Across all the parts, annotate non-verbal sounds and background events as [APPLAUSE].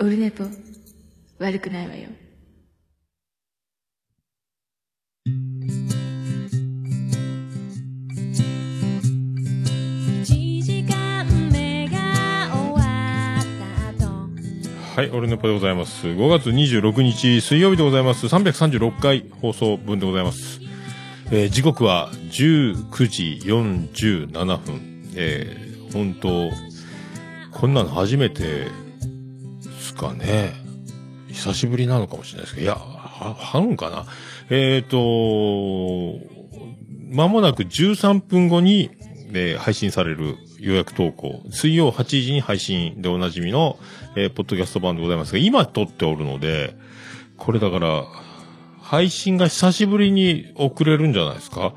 オルネポ悪くないわよはい、オルネポでございます。5月26日水曜日でございます。336回放送分でございます。えー、時刻は19時47分。えー、本当こんなの初めてかね。久しぶりなのかもしれないですけど、いや、は、はんかな。えっ、ー、と、まもなく13分後に、え、配信される予約投稿。水曜8時に配信でおなじみの、えー、ポッドキャスト版でございますが、今撮っておるので、これだから、配信が久しぶりに遅れるんじゃないですか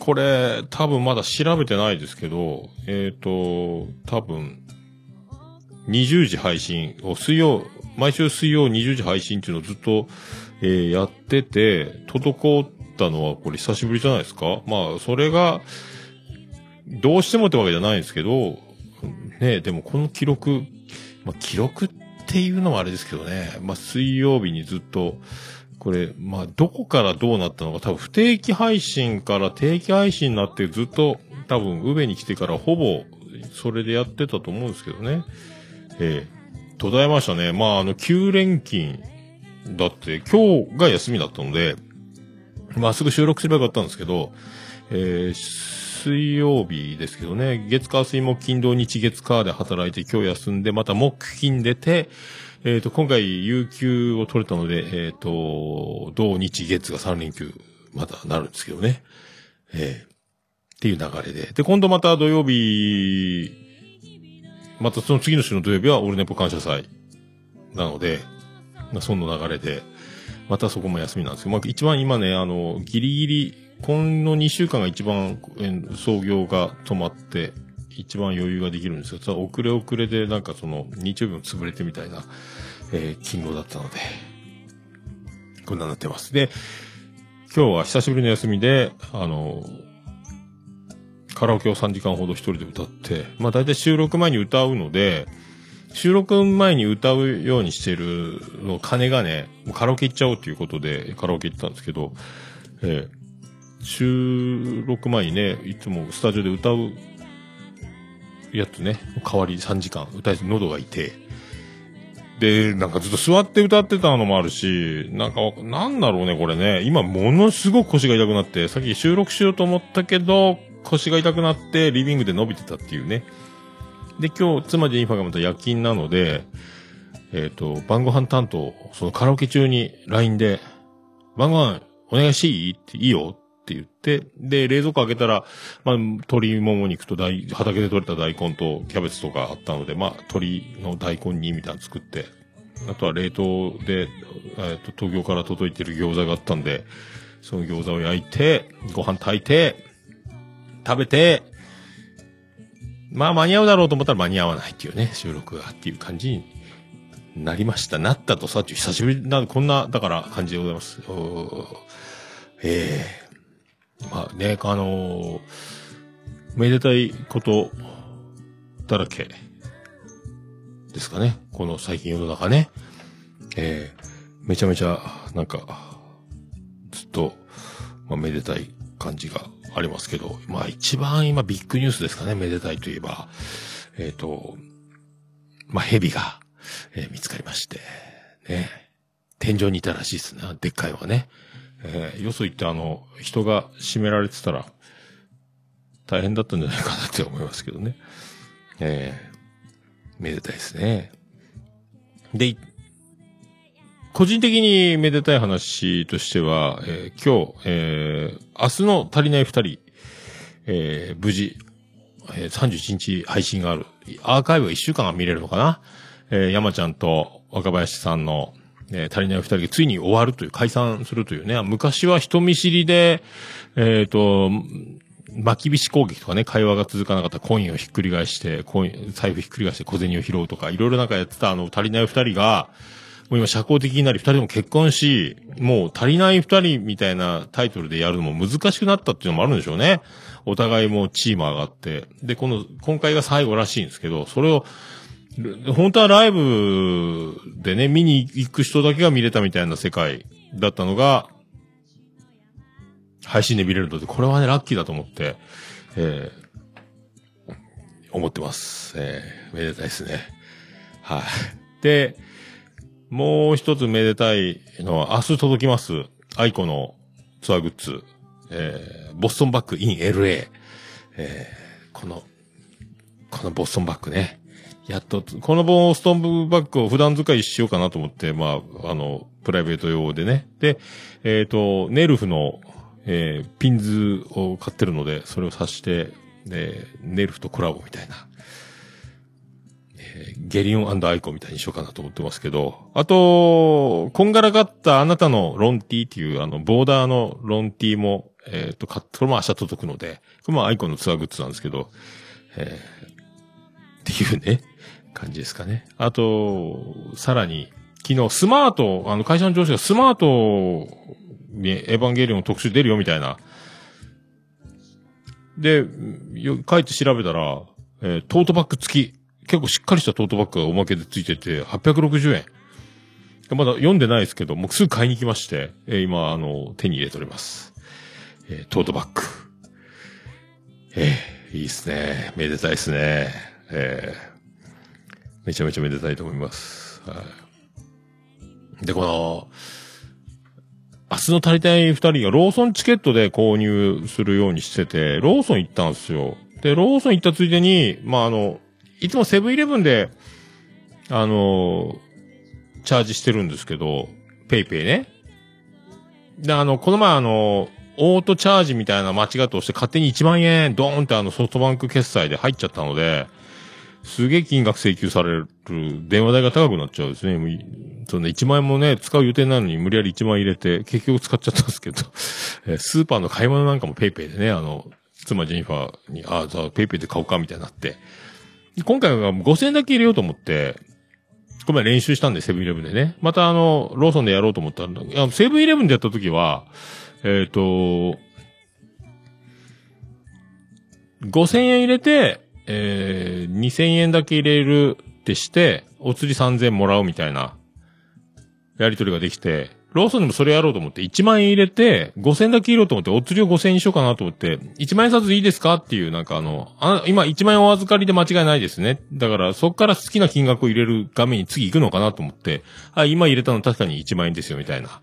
これ、多分まだ調べてないですけど、えっ、ー、と、多分、20時配信を水曜、毎週水曜20時配信っていうのをずっと、えー、やってて、滞ったのはこれ久しぶりじゃないですか？まあ、それが、どうしてもってわけじゃないんですけど、ねでもこの記録、まあ、記録っていうのもあれですけどね、まあ、水曜日にずっと、これ、まあ、どこからどうなったのか、多分不定期配信から定期配信になってずっと、多分、宇部に来てからほぼ、それでやってたと思うんですけどね。ええー、途絶えましたね。まあ、あの、9連勤、だって、今日が休みだったので、まあ、すぐ収録すればよかったんですけど、えー、水曜日ですけどね、月火水木金土日月火で働いて今日休んで、また木金出て、えっ、ー、と、今回有給を取れたので、えっ、ー、と、土日月が3連休、またなるんですけどね。えー、っていう流れで。で、今度また土曜日、またその次の週の土曜日はオールネポ感謝祭なので、まあその流れで、またそこも休みなんですけど、まあ一番今ね、あの、ギリギリこの2週間が一番、創業が止まって、一番余裕ができるんですが、遅れ遅れでなんかその、日曜日も潰れてみたいな、えー、勤労だったので、こんなになってます。で、今日は久しぶりの休みで、あの、カラオケを3時間ほど一人で歌って、まあ大体収録前に歌うので、収録前に歌うようにしてるの、金がね、もうカラオケ行っちゃおうということで、カラオケ行ったんですけど、えー、収録前にね、いつもスタジオで歌うやつね、代わり3時間歌えて喉が痛い。で、なんかずっと座って歌ってたのもあるし、なんか、なんだろうね、これね。今ものすごく腰が痛くなって、さっき収録しようと思ったけど、腰が痛くなってリビングで伸びてたっていうね。で、今日、妻ジェニファがまた夜勤なので、えっ、ー、と、晩ご飯担当、そのカラオケ中に LINE で、晩ご飯お願いしていい？っていいよって言って、で、冷蔵庫開けたら、まあ、鶏もも肉と大、畑で採れた大根とキャベツとかあったので、まあ、鶏の大根煮みたいなの作って、あとは冷凍で、えっ、と、東京から届いてる餃子があったんで、その餃子を焼いて、ご飯炊いて、食べて、まあ間に合うだろうと思ったら間に合わないっていうね、収録がっていう感じになりました。なったとさっき久しぶりな、こんな、だから感じでございます。ええまあね、あのー、めでたいことだらけですかね。この最近世の中ね。えー、めちゃめちゃ、なんか、ずっと、まあ、めでたい感じがありますけど、まあ一番今ビッグニュースですかね、めでたいといえば。えっ、ー、と、まあ蛇が、えー、見つかりまして、ね。天井にいたらしいですね。でっかいのがね。えー、よそ行ってあの、人が締められてたら、大変だったんじゃないかなって思いますけどね。えー、めでたいですね。で、個人的にめでたい話としては、えー、今日、えー、明日の足りない二人、えー、無事、えー、31日配信がある。アーカイブが1週間は見れるのかな？えー、山ちゃんと若林さんのえー、足りない二人がついに終わるという、解散するというね、昔は人見知りで、えっ、ー、と、巻き菱攻撃とかね、会話が続かなかった。コインをひっくり返して、コイン、財布ひっくり返して小銭を拾うとか、いろいろなんかやってたあの足りない二人が、もう今社交的になり二人とも結婚し、もう足りない二人みたいなタイトルでやるのも難しくなったっていうのもあるんでしょうね。お互いもチーム上がって。で、この、今回が最後らしいんですけど、それを、本当はライブでね、見に行く人だけが見れたみたいな世界だったのが、配信で見れるので、これはね、ラッキーだと思って、えー、思ってます。えー、めでたいですね。はい。で、もう一つめでたいのは、明日届きます。アイコのツアーグッズ。えー、ボストンバッグ in LA。えー、この、このボストンバッグね。やっと、このボストンバッグを普段使いしようかなと思って、まあ、あの、プライベート用でね。で、えっ、ー、と、ネルフの、えー、ピンズを買ってるので、それを刺して、で、ネルフとコラボみたいな。ゲリオンアイコみたいにしようかなと思ってますけど、あと、こんがらがったあなたのロンティーっていう、あの、ボーダーのロンティーも、えっ、ー、と、買って、これも明日届くので、これもアイコンのツアーグッズなんですけど、えー、っていうね、感じですかね。あと、さらに、昨日スマート、あの会社の上司がスマートにエヴァンゲリオン特集出るよみたいな。で、よ帰って調べたら、えー、トートバッグ付き。結構しっかりしたトートバッグがおまけで付いてて、860円。まだ読んでないですけど、もうすぐ買いに来まして、えー、今、あの、手に入れております。えー、トートバッグ。えー、いいっすね。めでたいっすね。えー、めちゃめちゃめでたいと思います。はい。で、この、明日の足りない二人がローソンチケットで購入するようにしてて、ローソン行ったんですよ。で、ローソン行ったついでに、まあ、あの、いつもセブンイレブンで、あの、チャージしてるんですけど、ペイペイね。で、あの、この前あの、オートチャージみたいな間違って押して勝手に1万円ドーンってあのソフトバンク決済で入っちゃったので、すげえ金額請求される、電話代が高くなっちゃうですね。もうその1万円もね、使う予定なのに無理やり1万円入れて、結局使っちゃったんですけど、[LAUGHS] えスーパーの買い物なんかもペイペイでね、あの、妻ジェニファーに、ああ、じゃあペイペイで買おうかみたいになって、今回は5000円だけ入れようと思って、この前練習したんで、セブンイレブンでね。またあの、ローソンでやろうと思ったんだ。いや、セブンイレブンでやった時は、えっ、ー、と、5000円入れて、えー、2000円だけ入れるってして、お釣り3000円もらうみたいな、やりとりができて、ローソンでもそれやろうと思って、1万円入れて、5000だけ入れようと思って、お釣りを5000円にしようかなと思って、1万円札いいですかっていう、なんかあの、あ今1万円お預かりで間違いないですね。だから、そっから好きな金額を入れる画面に次行くのかなと思って、あ、今入れたの確かに1万円ですよ、みたいな。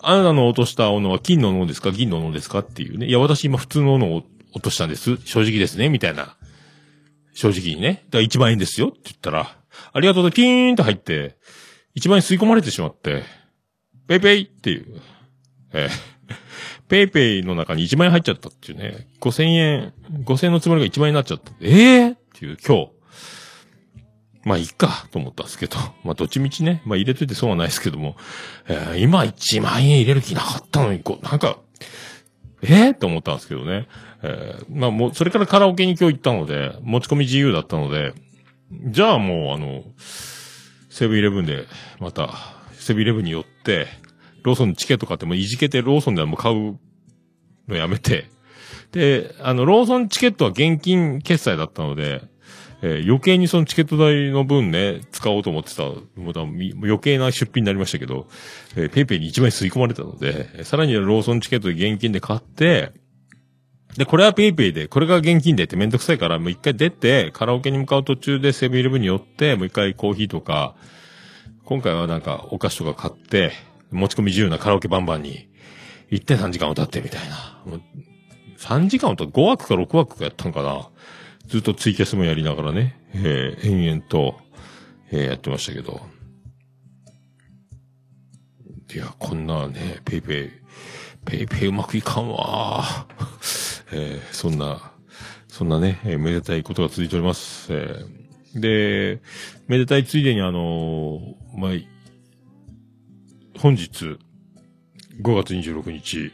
あなたの落とした斧は金の斧ですか？銀の斧ですか？っていうね。いや、私今普通の斧を落としたんです。正直ですね、みたいな。正直にね。だから1万円ですよって言ったら、ありがとうでピーンと入って、1万円吸い込まれてしまって、ペイペイっていう。えー、ペイペイの中に1万円入っちゃったっていうね。5000円、5000円のつもりが1万円になっちゃった。ええー、っていう今日。まあいいかと思ったんですけど。まあどっちみちね。まあ入れといてそうはないですけども。えー、今1万円入れる気なかったのに、こう、なんか、ええー、と思ったんですけどね。えー、まあもう、それからカラオケに今日行ったので、持ち込み自由だったので、じゃあもうあの、セブンイレブンで、また、セブンイレブンに寄って、ローソンチケット買ってもいじけてローソンではもう買うのやめて、で、あの、ローソンチケットは現金決済だったので、えー、余計にそのチケット代の分ね、使おうと思ってた、もう余計な出費になりましたけど、えー、ペイペイに1枚吸い込まれたので、さらにローソンチケットで現金で買って、で、これはペイペイで、これが現金でってめんどくさいから、もう一回出て、カラオケに向かう途中でセブンイレブンに寄って、もう一回コーヒーとか、今回はなんかお菓子とか買って、持ち込み自由なカラオケバンバンに行って3時間歌ってみたいな。3時間歌って5枠か6枠かやったんかな。ずっとツイキャスもやりながらね、えー、延々と、えー、やってましたけど。いや、こんなね、ペイペイ、ペイペイうまくいかんわえー、そんな、そんなね、えー、めでたいことが続いております。えー、で、めでたいついでにあのー、まあ、本日、5月26日、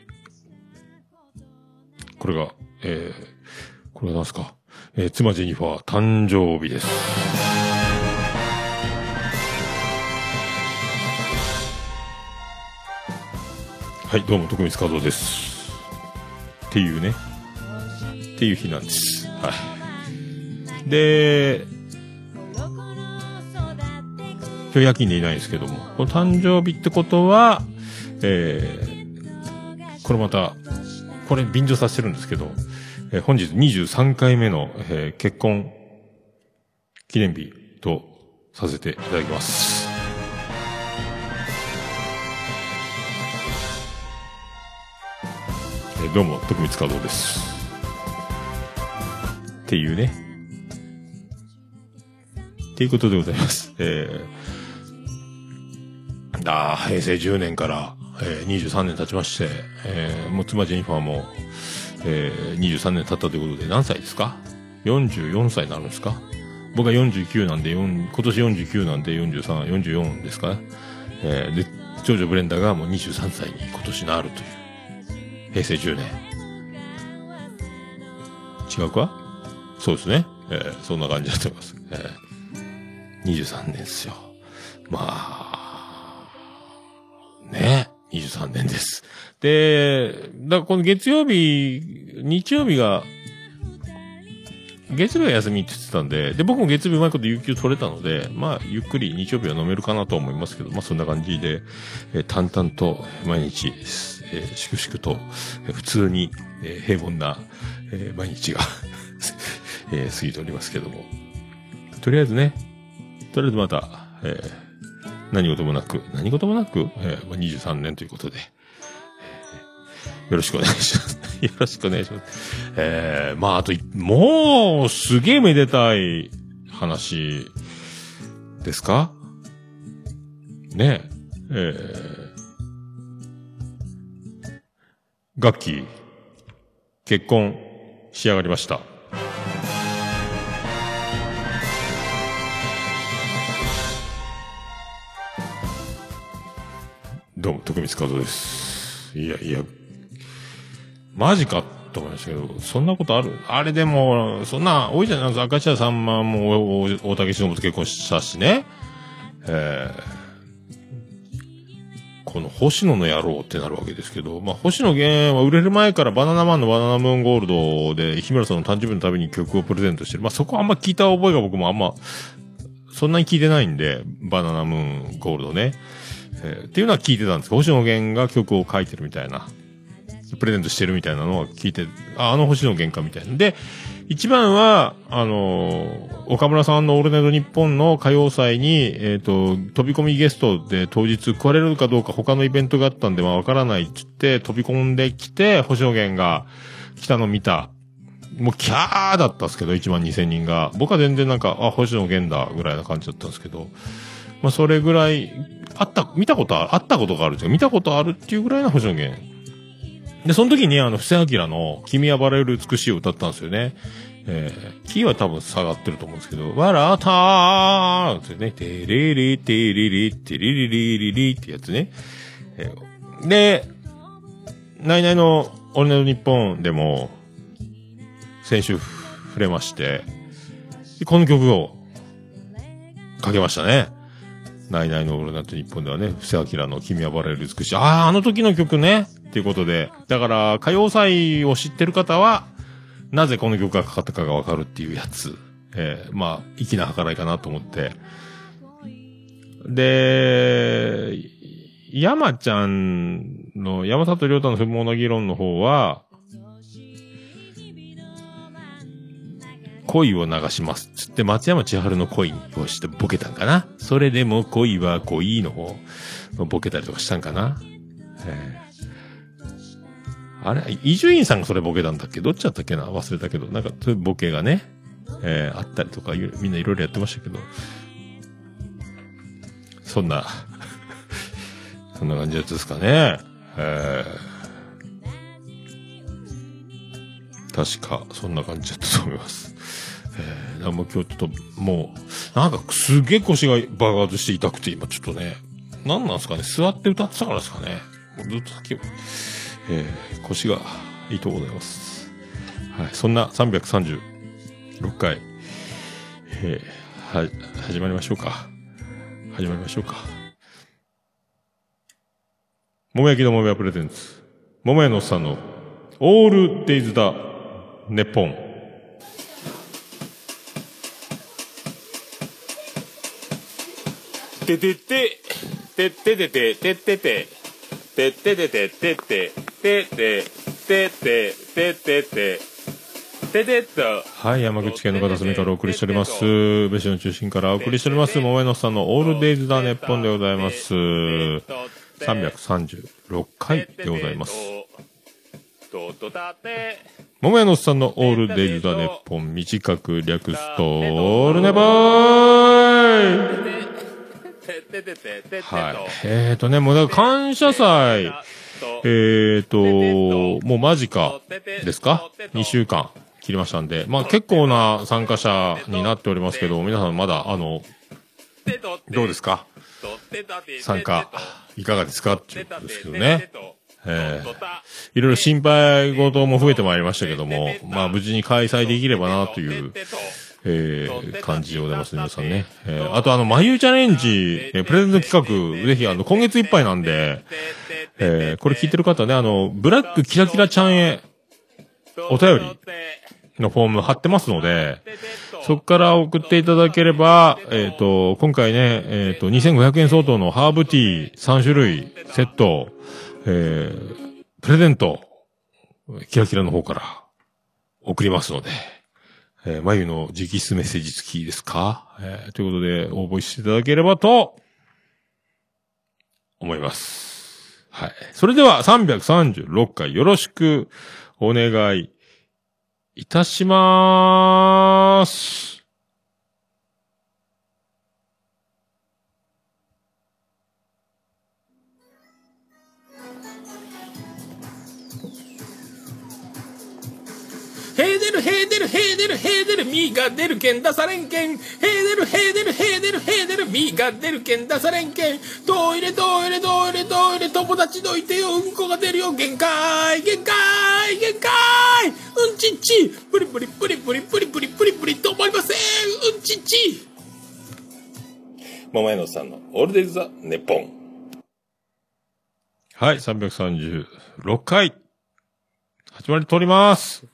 これが、えー、これは何すか、えー、妻ジェニファー誕生日です。はい、どうも、徳光和夫です。っていうね、っていう日なんです。はい。で、今日夜勤でいないですけども、この誕生日ってことは、えー、これまた、これ便乗させてるんですけど、えー本日23回目の、えー結婚記念日とさせていただきます。えーどうも、徳光和夫です。っていうね。っていうことでございます。えー、あ平成10年から、えー23年経ちまして、えー、もう妻ジェニファーも、えー、23年経ったということで何歳ですか ?44 歳になるんですか？僕は49なんで、今年49なんで43、44ですか？えー、で、長女ブレンダーがもう23歳に今年なるという。平成10年。違うか？そうですね。えーそんな感じだと思います。えー、23年ですよ。まあ、ね、23年です。で、だからこの月曜日、日曜日が、月曜日は休みって言ってたんで、で、僕も月曜日うまいこと有給取れたので、まあ、ゆっくり日曜日は飲めるかなと思いますけど、まあそんな感じで、えー淡々と毎日、えー粛々と、えー普通に、えー平凡な、えー毎日が、[LAUGHS] えー過ぎておりますけども。とりあえずね、とりあえずまた、えー何事もなく、何事もなく、えーまあ、23年ということで、えーよろしくお願いします。[LAUGHS] よろしくお願いします。えーまあ、あと、もう、すげえめでたい話ですか？ねえ、えー、ガッキー、結婚仕上がりました。どうも、徳光和夫です。いやいや、マジかと思いましたけど、そんなことある？あれでも、そんな、多いじゃないですか。赤茶さんまも大竹しのぶと結婚したしね。えーこの星野の野郎ってなるわけですけど、まあ、星野源は売れる前からバナナマンのバナナムーンゴールドで、日村さんの誕生日のために曲をプレゼントしてる。まあ、そこあんま聞いた覚えが僕もあんま、そんなに聞いてないんで、バナナムーンゴールドね。えーっていうのは聞いてたんですけど、星野源が曲を書いてるみたいな、プレゼントしてるみたいなのは聞いて、あ、あの星野源かみたいな。で、一番は、あのー岡村さんのオールナイトニッポンの歌謡祭に、えっ、と、飛び込みゲストで当日来れるかどうか他のイベントがあったんで、まあわからないって言って、飛び込んできて、星野源が来たの見た。もうキャーだったんですけど、1万2000人が。僕は全然なんか、あ、星野源だ、ぐらいな感じだったんですけど、まあそれぐらい、あった、見たことああったことがあるんですよ。見たことあるっていうぐらいの星野源。で、その時にあの、布施明の君はバレる美しいを歌ったんですよね。えー、キーは多分下がってると思うんですけど、笑ったーってね、てれれてれれてれれれれれってやつね。えーで、ナイナイのオールナイトニッポンでも、先週触れまして、この曲をかけましたね。ナイナイのオールナイトニッポンではね、布施明の君はバレる美しい。ああ、あの時の曲ね。っていうことで。だから、歌謡祭を知ってる方は、なぜこの曲がかかったかがわかるっていうやつ。えーまあ、粋な計らいかなと思って。で、山ちゃんの、山里亮太の不毛な議論の方は、恋を流します。つって松山千春の恋をしてボケたんかな？それでも恋は恋の方、ボケたりとかしたんかな？えーあれ？伊集院さんがそれボケたんだっけ？どっちだったっけな？忘れたけど、なんかそういうボケがね、えーあったりとか、みんないろいろやってましたけど、そんな、[LAUGHS] そんな感じですかね。えー確か、そんな感じだったと思います。えー、だからもう今日ちょっと、もう、なんかすげえ腰が爆発して痛くて、今ちょっとね、なんなんですかね、座って歌ってたからですかね？ずっと先、えー、腰がいいとこございます。はい、そんな336回、えー、は、始まりましょうか。始まりましょうか。桃焼きの桃屋プレゼンツ。桃屋のおっさんの、オールデイズだ、ネッポン。ててて、てっててて、てってて、てっててて、てって、てって、てって、てってて。はい、山口県の片隅からお送りしております。ベシの中心からお送りしております。桃江のさんのオールデイズ・ザ・ネッポンでございます。336回でございます。桃屋のさんのオールデイズ・ザ・ネッポン短く略すと、オールネバーイはい。えーとね、もうだから感謝祭、えーと、もう間近ですか ?2 週間切りましたんで、まあ結構な参加者になっておりますけど、皆さんまだ、あの、どうですか？参加、いかがですか？っていうことですけどね。えー、いろいろ心配事も増えてまいりましたけども、まあ無事に開催できればなという、えー、感じでございますね、皆さんね。えー、あとあの、眉チャレンジ、えー、プレゼント企画、ぜひあの、今月いっぱいなんで、えー、これ聞いてる方ね、あの、ブラックキラキラちゃんへ、お便りのフォーム貼ってますので、そこから送っていただければ、えっ、と、今回ね、えっ、と、2500円相当のハーブティー3種類セット、えー、プレゼント、キラキラの方から送りますので、えー、眉の直筆メッセージ付きですか？えー、ということで、応募していただければと、思います。はい。それでは、336回よろしくお願いいたしまーす。デルヘーデルヘーデルヘーデルミーが出るけん出されんけん。ヘーデルヘーデルヘーデルヘーデルミーが出るけん出されんけん。トイレトイレトイレトイレ友達どいてよ。うんこが出るよ。限界限界限界。うんちっち。プリプリプリプリプリプリプリプリ止まりません。うんちっち。桃屋のさんのオールデイズ・ザ・ネッポン。はい、336回。始まりとおります。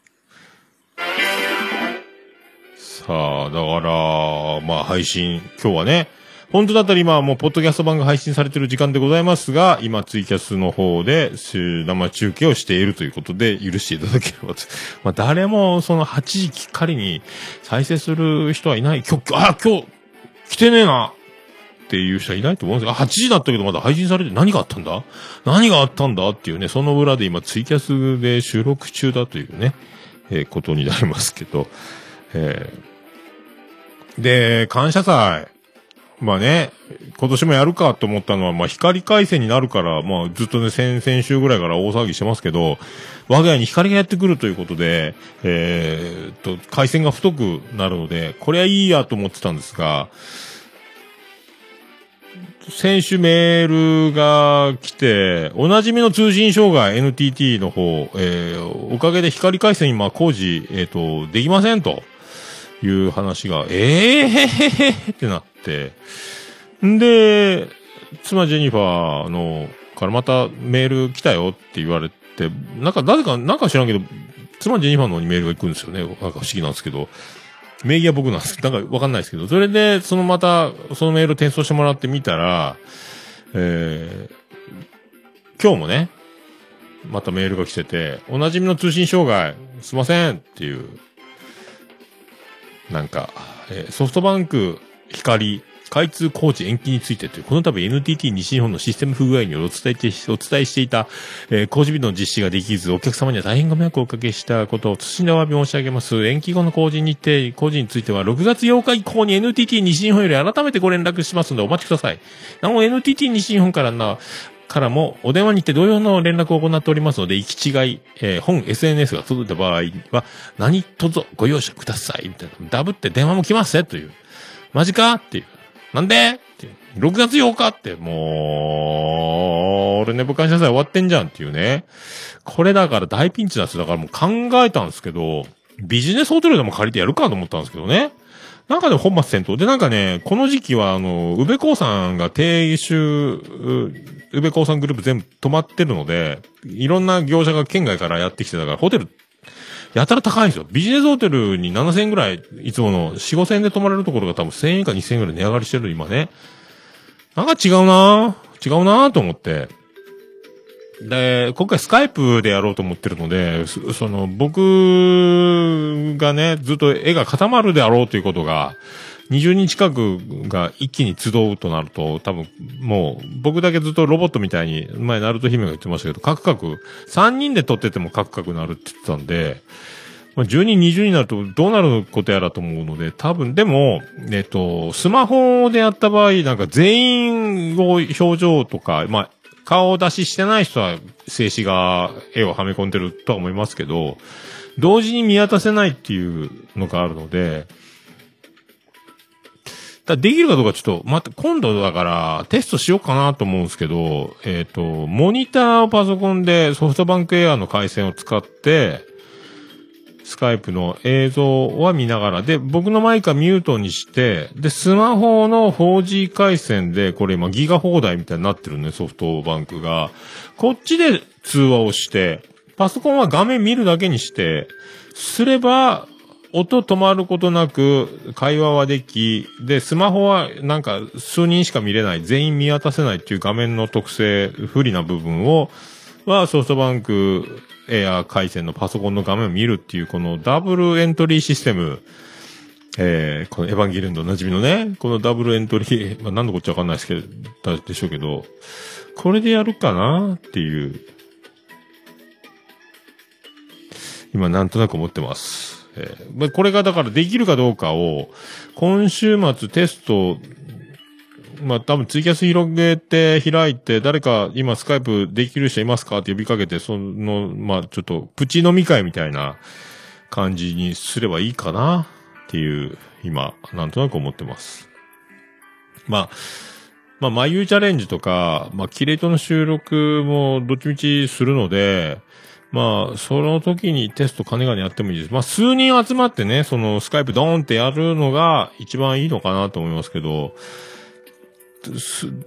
さあ、だから、まあ配信、今日はね、本当だったら今はもうポッドキャスト版が配信されてる時間でございますが、今ツイキャスの方で生中継をしているということで許していただければと。[LAUGHS] まあ誰もその8時きっかりに再生する人はいない。今日、あ、今日来てねえなっていう人はいないと思うんですが、8時だったけどまだ配信されて何があったんだ？何があったんだ？っていうね、その裏で今ツイキャスで収録中だというね、えーことになりますけど、えーで、感謝祭。まあね、今年もやるかと思ったのは、まあ光回線になるから、まあずっとね、先々週ぐらいから大騒ぎしてますけど、我が家に光がやってくるということで、えーっと、回線が太くなるので、これはいいやと思ってたんですが、先週メールが来て、おなじみの通信障害 NTT の方、えー、おかげで光回線今工事、えっ、と、できませんという話が、えーへへへへってなって、んで、妻ジェニファーの、からまたメール来たよって言われて、なんか、誰か、なんか知らんけど、妻ジェニファーの方にメールが行くんですよね。なんか不思議なんですけど。名義は僕なんですけど、なんかわかんないですけど、それで、そのまた、そのメールを転送してもらってみたら、えー、今日もね、またメールが来てて、おなじみの通信障害、すいませんっていう、なんか、えーソフトバンク、光、開通工事延期についてという、この度 NTT 西日本のシステム不具合によりお伝えして、お伝えしていた、えー工事日の実施ができず、お客様には大変ご迷惑をおかけしたことを謹んでお詫び申し上げます。延期後の工事日程、工事については6月8日以降に NTT 西日本より改めてご連絡しますのでお待ちください。なお NTT 西日本からな、からも、お電話にて同様の連絡を行っておりますので、行き違い、えー本 SNS が届いた場合は、何卒ご容赦ください。みたいな。ダブって電話も来ますね、という。マジか？っていう。なんで？って。6月8日って、もう、俺ね、部感謝祭終わってんじゃんっていうね。これだから大ピンチなんですよ。だからもう考えたんですけど、ビジネスホテルでも借りてやるかと思ったんですけどね。なんかでも本末転倒。で、なんかね、この時期は、あの、宇部興産が定収、う宇部興産グループ全部止まってるので、いろんな業者が県外からやってきてたから、ホテル、やたら高いんですよ。ビジネスホテルに7000円ぐらい、いつもの4、5000円で泊まれるところが多分1000円か2000円ぐらい値上がりしてる、今ね。なんか違うな違うなと思って。で、今回スカイプでやろうと思ってるので、そその、僕がね、ずっと絵が固まるであろうということが、20人近くが一気に集うとなると、多分、もう、僕だけずっとロボットみたいに、前、ナルト姫が言ってましたけど、カクカク、3人で撮っててもカクカクなるって言ってたんで、まあ、10人、20人になるとどうなることやらと思うので、多分、でも、えっと、スマホでやった場合、なんか全員を表情とか、まあ、顔出ししてない人は静止画、絵をはめ込んでるとは思いますけど、同時に見渡せないっていうのがあるので、だできるかどうかちょっと、また、今度だから、テストしようかなと思うんですけど、えっ、と、モニターをパソコンでソフトバンクエアの回線を使って、スカイプの映像は見ながら、で、僕のマイクはミュートにして、で、スマホの 4G 回線で、これ今ギガ放題みたいになってるね、ソフトバンクが。こっちで通話をして、パソコンは画面見るだけにして、すれば、音止まることなく会話はでき、で、スマホはなんか数人しか見れない、全員見渡せないっていう画面の特性、不利な部分を、はソフトバンクエア回線のパソコンの画面を見るっていうこのダブルエントリーシステム、えー、このエヴァンゲリオンのおなじみのね、このダブルエントリー、まあ、何のこっちゃわかんないですけど、でしょうけど、これでやるかなっていう、今なんとなく思ってます。えまこれがだからできるかどうかを、今週末テスト、まあ多分ツイキャス広げて開いて、誰か今スカイプできる人いますか？って呼びかけて、その、まあちょっとプチ飲み会みたいな感じにすればいいかな？っていう、今、なんとなく思ってます。まあ、まあ、眉チャレンジとか、まあ、キレイトの収録もどっちみちするので、まあ、その時にテスト金がねやってもいいです。まあ、数人集まってね、そのスカイプドーンってやるのが一番いいのかなと思いますけど、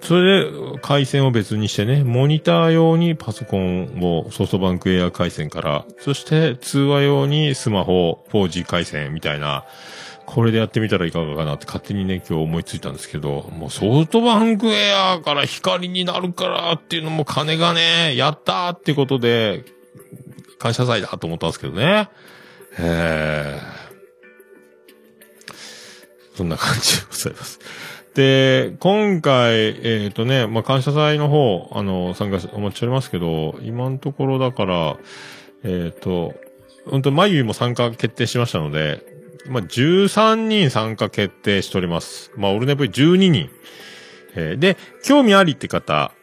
それで回線を別にしてね、モニター用にパソコンをソフトバンクエア回線から、そして通話用にスマホ 4G 回線みたいな、これでやってみたらいかがかなって勝手にね、今日思いついたんですけど、もうソフトバンクエアから光になるからっていうのも金がね、やったーってことで、感謝祭だと思ったんですけどね。えー、そんな感じでございます。で、今回、えっ、とね、まあ、感謝祭の方、あの、参加し、お待ちしておりますけど、今のところだから、えっ、と、本当まゆも参加決定しましたので、まあ、13人参加決定しております。まあ、オルネポイ12人。えーで、興味ありって方、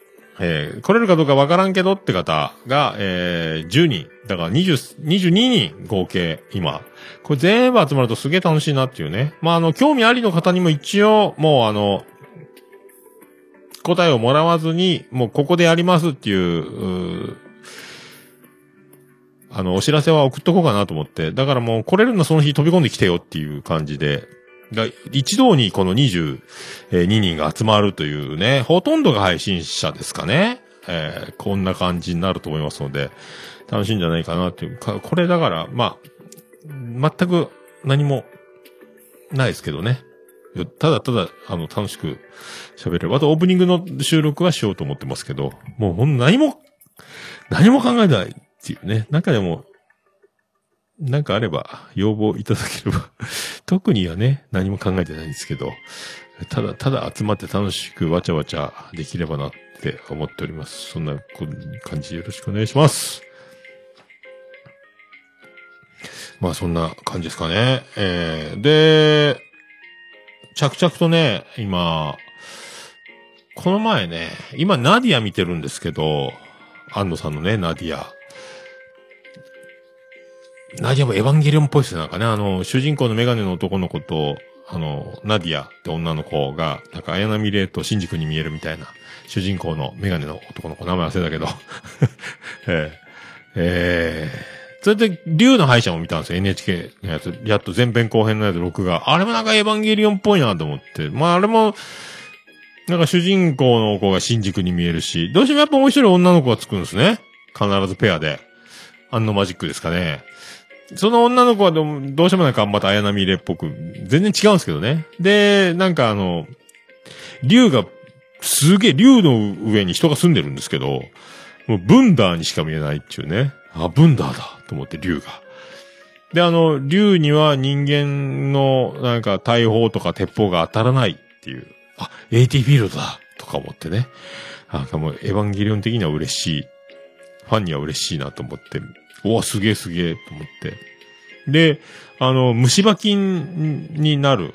えー来れるかどうかわからんけどって方が、えー10人。だから20、22人合計、今。これ全部集まるとすげえ楽しいなっていうね。まあ、あの、興味ありの方にも一応、もうあの、答えをもらわずに、もうここでやりますっていう、うあの、お知らせは送っとこうかなと思って。だからもう来れるのその日飛び込んできてよっていう感じで。が一堂にこの22人が集まるというね、ほとんどが配信者ですかね。えーこんな感じになると思いますので、楽しいんじゃないかなっていうか、これだから、まあ、全く何もないですけどね。ただただ、あの、楽しく喋れる。あと、オープニングの収録はしようと思ってますけど、もうほん何も、何も考えないっていうね。なんかでも、なんかあれば、要望いただければ。[LAUGHS] 特にはね、何も考えてないんですけど、ただ、ただ集まって楽しくわちゃわちゃできればなって思っております。そんな感じよろしくお願いします。まあそんな感じですかね。えー、で、着々とね、今、この前ね、今ナディア見てるんですけど、庵野さんのね、ナディア。ナディアもエヴァンゲリオンっぽいですね。なんかね、あの、主人公のメガネの男の子と、あの、ナディアって女の子が、なんか綾波レイとシンジくんに見えるみたいな、主人公のメガネの男の子、名前忘れたけど。[LAUGHS] えー、えー、それで、龍の歯医者も見たんですよ、NHK のやつ。やっと前編後編のやつ、録画。あれもなんかエヴァンゲリオンっぽいなと思って。まあ、あれも、なんか主人公の子が新宿に見えるし、どうしてもやっぱもう一人女の子がつくんですね。必ずペアで。あのマジックですかね。その女の子はどうどうしてもなんかまた綾波レっぽく、全然違うんですけどね。で、なんかあの、竜がすげえ竜の上に人が住んでるんですけど、もうブンダーにしか見えないっていうね。あ、ブンダーだと思って竜が。で、あの、竜には人間のなんか大砲とか鉄砲が当たらないっていう。あ、AT フィールドだとか思ってね。あ、もうエヴァンゲリオン的には嬉しい。ファンには嬉しいなと思って。おわ、すげえすげえと思って。で、あの、虫歯菌になる、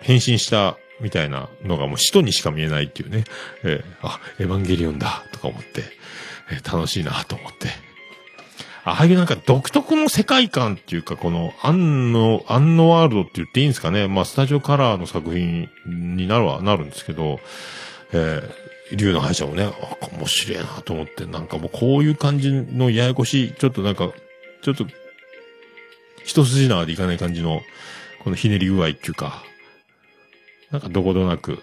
変身したみたいなのがもう使徒にしか見えないっていうね。えー、あ、エヴァンゲリオンだとか思って、えー、楽しいなと思って。ああいうなんか独特の世界観っていうか、この、アンの、アンノワールドって言っていいんですかね。まあ、スタジオカラーの作品になるは、なるんですけど、えー、竜の敗者もね、あ、面白いなと思って、なんかもうこういう感じのややこしい、ちょっとなんか、ちょっと、一筋縄でいかない感じの、このひねり具合っていうか、なんかどことなく、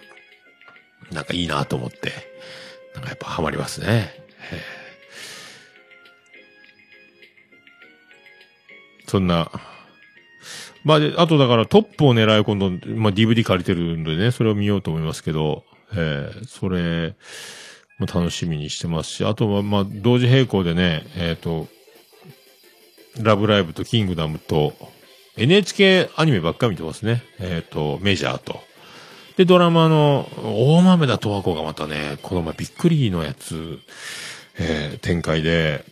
なんかいいなと思って、なんかやっぱハマりますね。そんな、まあ、あとだからトップを狙い今度、まあ DVD 借りてるんでね、それを見ようと思いますけど、えー、それも楽しみにしてますし、あとはまあ同時並行でね、えっ、ー、と、ラブライブとキングダムと、NHK アニメばっか見てますね。えっ、ー、と、メジャーと。で、ドラマの、大豆田十和子がまたね、この前びっくりのやつ、えー、展開で、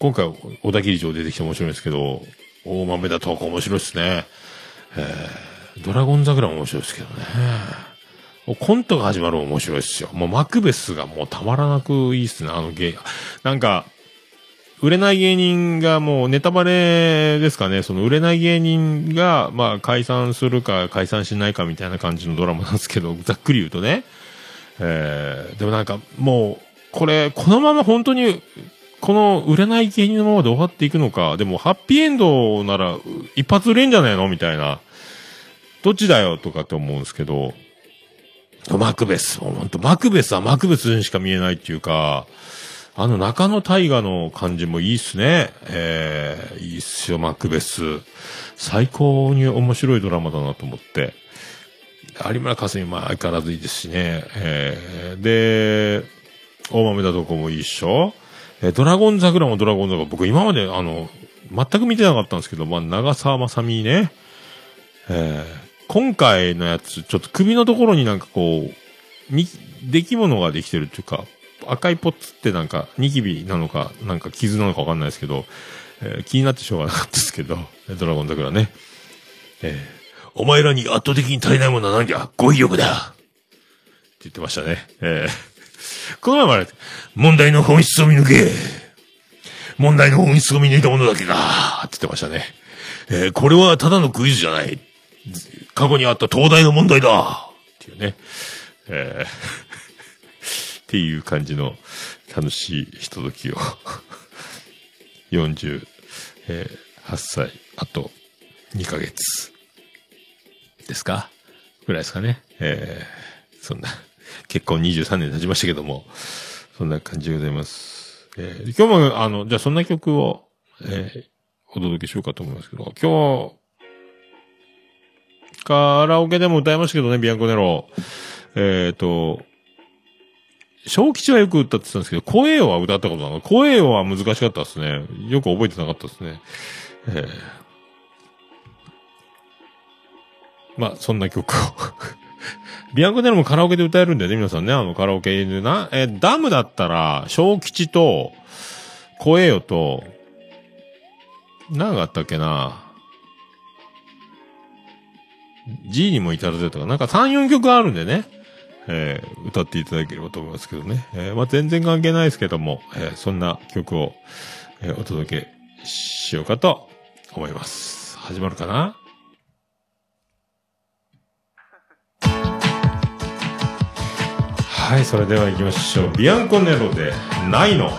今回、小田切城出てきて面白いんですけど、大豆田十和子面白いですね。えー、ドラゴン桜も面白いですけどね。コントが始まる面白いですよ。もうマクベスがもうたまらなくいいっすね、あの芸。なんか、売れない芸人がもうネタバレですかね、その売れない芸人が、まあ解散するか解散しないかみたいな感じのドラマなんですけど、[LAUGHS] ざっくり言うとね。えー、でもなんかもう、これ、このまま本当に、この売れない芸人のままで終わっていくのか、でもハッピーエンドなら一発売れんじゃないのみたいな。どっちだよとかって思うんですけど、マクベス、本当マクベスはマクベスにしか見えないっていうか、あの中野大河の感じもいいっすね。えー、いいっすよ、マクベス。最高に面白いドラマだなと思って。有村架純、まあ相変わらずいいですしね。えー、で、大豆だとこもいいっしょ。え、ドラゴン桜もドラゴン桜、僕今まであの、全く見てなかったんですけど、まあ長澤まさみね。えー、今回のやつ、ちょっと首のところになんかこう、に、出来物ができてるっていうか、赤いポッツってなんか、ニキビなのか、なんか傷なのかわかんないですけど、えー、気になってしょうがなかったですけど、ドラゴン桜ね。えー、お前らに圧倒的に足りないものは何だ？語彙力だって言ってましたね。えー、この前もあれ、問題の本質を見抜け問題の本質を見抜いたものだけだって言ってましたね。えー、これはただのクイズじゃない。過去にあった東大の問題だっていうね。えー [LAUGHS] っていう感じの楽しいひとときを48歳、あと2ヶ月ですか？ぐらいですかね。えー、そんな、結婚23年経ちましたけども、そんな感じでございます。えー、今日も、あの、じゃあそんな曲を、えー、お届けしようかと思いますけど、今日、カラオケでも歌いましたけどね、ビアンコネロ。えっ、ー、と、小吉はよく歌ってたんですけど、声は歌ったことなの。声は難しかったですね。よく覚えてなかったですね。えー、まあ、そんな曲を [LAUGHS] ビアンコネロもカラオケで歌えるんだよね、皆さんね。あのカラオケでな。えー、ダムだったら、小吉と、声よと、何があったっけな G にも至らずとか、なんか3、4曲あるんでね。えー、歌っていただければと思いますけどね。えー、まあ、全然関係ないですけども、えー、そんな曲を、えお届けしようかと思います。始まるかな？はい、それでは行きましょう。ビアンコネロで、ないの。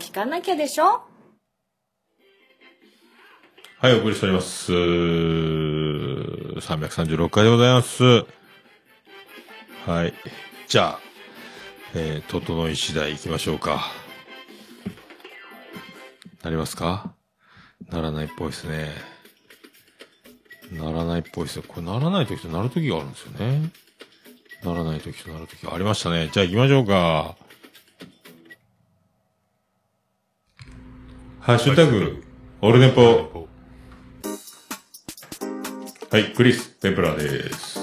聞かなきゃでしょ？はい、お送りしております。336回でございます。はい。じゃあ、えー、整い次第行きましょうか。なりますか？ならないっぽいですね。ならないっぽいですよ。これならない時となる時があるんですよね。ならない時となる時がありましたね。じゃあ行きましょうか。ハッシュタグ、オルネポ。はい、クリス・ペプラです。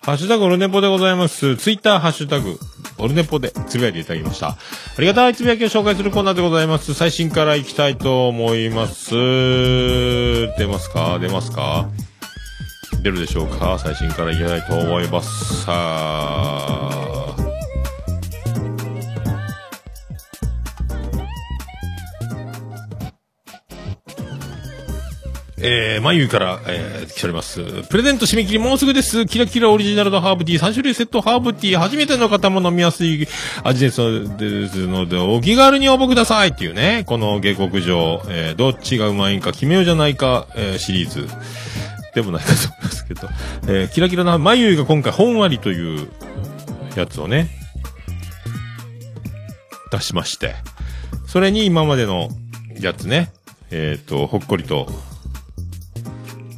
ハッシュタグオルネポでございます。ツイッターハッシュタグ、オルネポでつぶやいていただきました。ありがたいつぶやきを紹介するコーナーでございます。最新から行きたいと思います。出ますか？出ますか？出るでしょうか？最新から行きたいと思います。さあ。えー、まゆから、えー、来ております。プレゼント締め切りもうすぐです。キラキラオリジナルのハーブティー、3種類セットハーブティー、初めての方も飲みやすい味ですので、お気軽に応募ください。っていうね、この下克上、えー、どっちがうまいんか決めようじゃないか、えー、シリーズ。でもないかと思いますけど、えー、キラキラな、まゆが今回、本割というやつをね、出しまして、それに今までのやつね、えっ、と、ほっこりと、